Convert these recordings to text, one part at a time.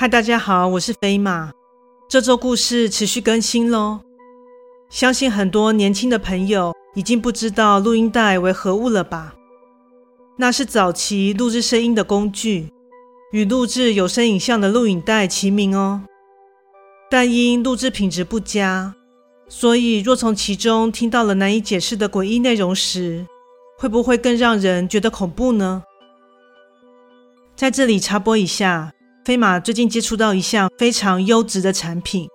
嗨，大家好，我是飞马。这周故事持续更新喽。相信很多年轻的朋友已经不知道录音带为何物了吧？那是早期录制声音的工具，与录制有声影像的录影带齐名哦。但因录制品质不佳，所以若从其中听到了难以解释的诡异内容时，会不会更让人觉得恐怖呢？在这里插播一下。飞马最近接触到一项非常优质的产品，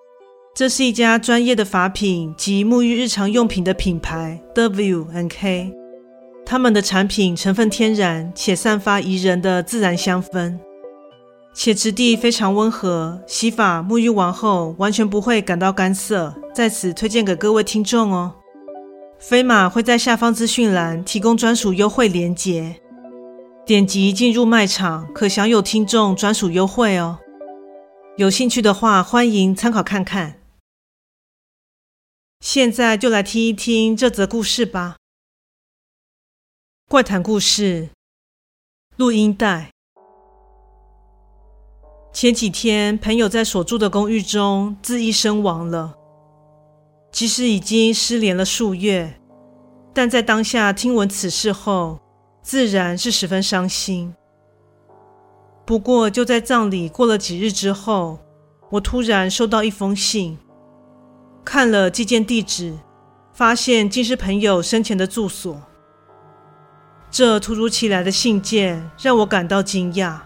这是一家专业的发品及沐浴日常用品的品牌 W N K。他们的产品成分天然且散发宜人的自然香氛，且质地非常温和，洗发沐浴完后完全不会感到干涩。在此推荐给各位听众哦。飞马会在下方资讯栏提供专属优惠链接。点击进入卖场，可享有听众专属优惠哦。有兴趣的话，欢迎参考看看。现在就来听一听这则故事吧。怪谈故事：录音带。前几天，朋友在所住的公寓中自缢身亡了。其实已经失联了数月，但在当下听闻此事后，自然是十分伤心。不过，就在葬礼过了几日之后，我突然收到一封信，看了寄件地址，发现竟是朋友生前的住所。这突如其来的信件让我感到惊讶。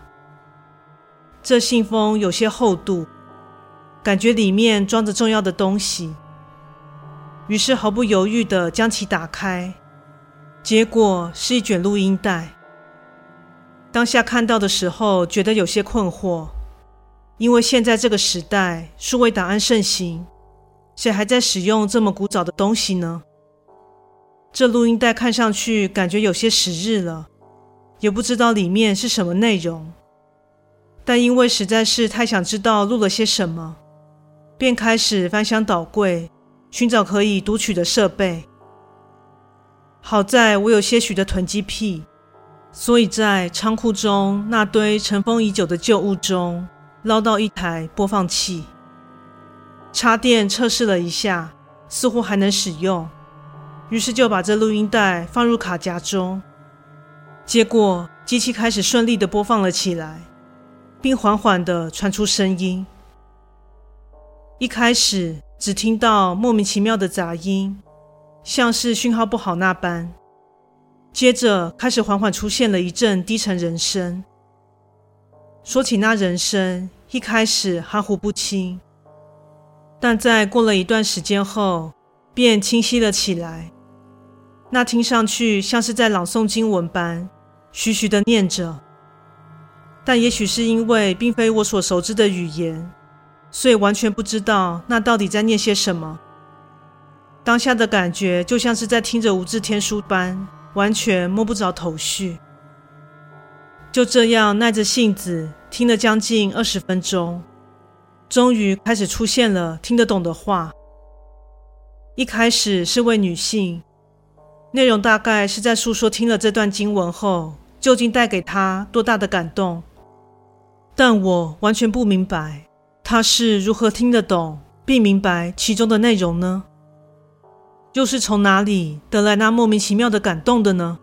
这信封有些厚度，感觉里面装着重要的东西，于是毫不犹豫地将其打开。结果是一卷录音带。当下看到的时候，觉得有些困惑，因为现在这个时代，数位档案盛行，谁还在使用这么古早的东西呢？这录音带看上去感觉有些时日了，也不知道里面是什么内容。但因为实在是太想知道录了些什么，便开始翻箱倒柜，寻找可以读取的设备。好在我有些许的囤积癖，所以在仓库中那堆尘封已久的旧物中捞到一台播放器，插电测试了一下，似乎还能使用，于是就把这录音带放入卡夹中。结果机器开始顺利地播放了起来，并缓缓地传出声音。一开始只听到莫名其妙的杂音。像是讯号不好那般，接着开始缓缓出现了一阵低沉人声。说起那人声，一开始含糊不清，但在过了一段时间后，便清晰了起来。那听上去像是在朗诵经文般，徐徐的念着。但也许是因为并非我所熟知的语言，所以完全不知道那到底在念些什么。当下的感觉就像是在听着无字天书般，完全摸不着头绪。就这样耐着性子听了将近二十分钟，终于开始出现了听得懂的话。一开始是位女性，内容大概是在诉说听了这段经文后，究竟带给她多大的感动。但我完全不明白，她是如何听得懂并明白其中的内容呢？又是从哪里得来那莫名其妙的感动的呢？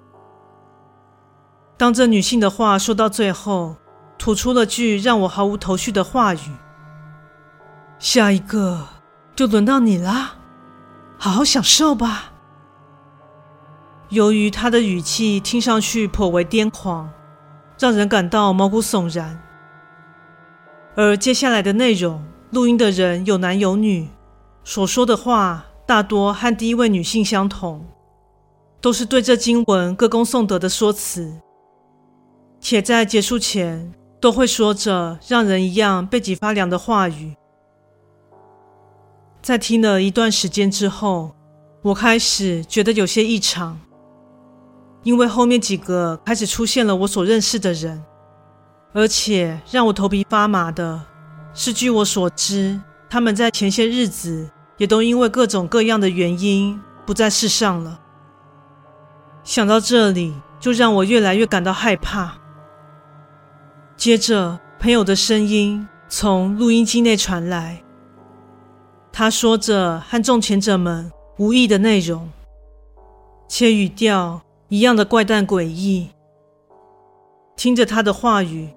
当这女性的话说到最后，吐出了句让我毫无头绪的话语：“下一个就轮到你啦，好好享受吧。”由于她的语气听上去颇为癫狂，让人感到毛骨悚然。而接下来的内容，录音的人有男有女，所说的话。大多和第一位女性相同，都是对这经文歌功颂德的说辞，且在结束前都会说着让人一样背脊发凉的话语。在听了一段时间之后，我开始觉得有些异常，因为后面几个开始出现了我所认识的人，而且让我头皮发麻的是，据我所知，他们在前些日子。也都因为各种各样的原因不在世上了。想到这里，就让我越来越感到害怕。接着，朋友的声音从录音机内传来。他说着和众前者们无异的内容，且语调一样的怪诞诡异。听着他的话语，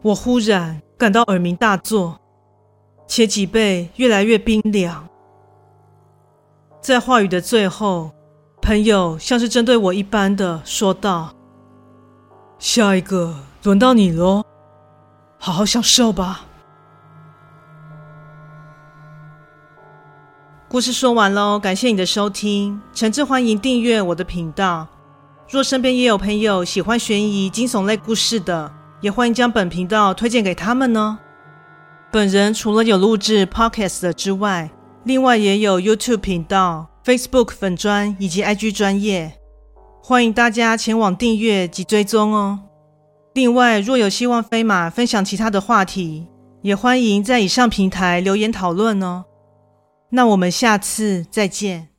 我忽然感到耳鸣大作，且脊背越来越冰凉。在话语的最后，朋友像是针对我一般的说道：“下一个轮到你喽，好好享受吧。”故事说完喽，感谢你的收听，诚挚欢迎订阅我的频道。若身边也有朋友喜欢悬疑惊悚类故事的，也欢迎将本频道推荐给他们呢。本人除了有录制 Podcast 之外，另外也有 YouTube 频道、Facebook 粉专以及 IG 专业，欢迎大家前往订阅及追踪哦。另外，若有希望飞马分享其他的话题，也欢迎在以上平台留言讨论哦。那我们下次再见。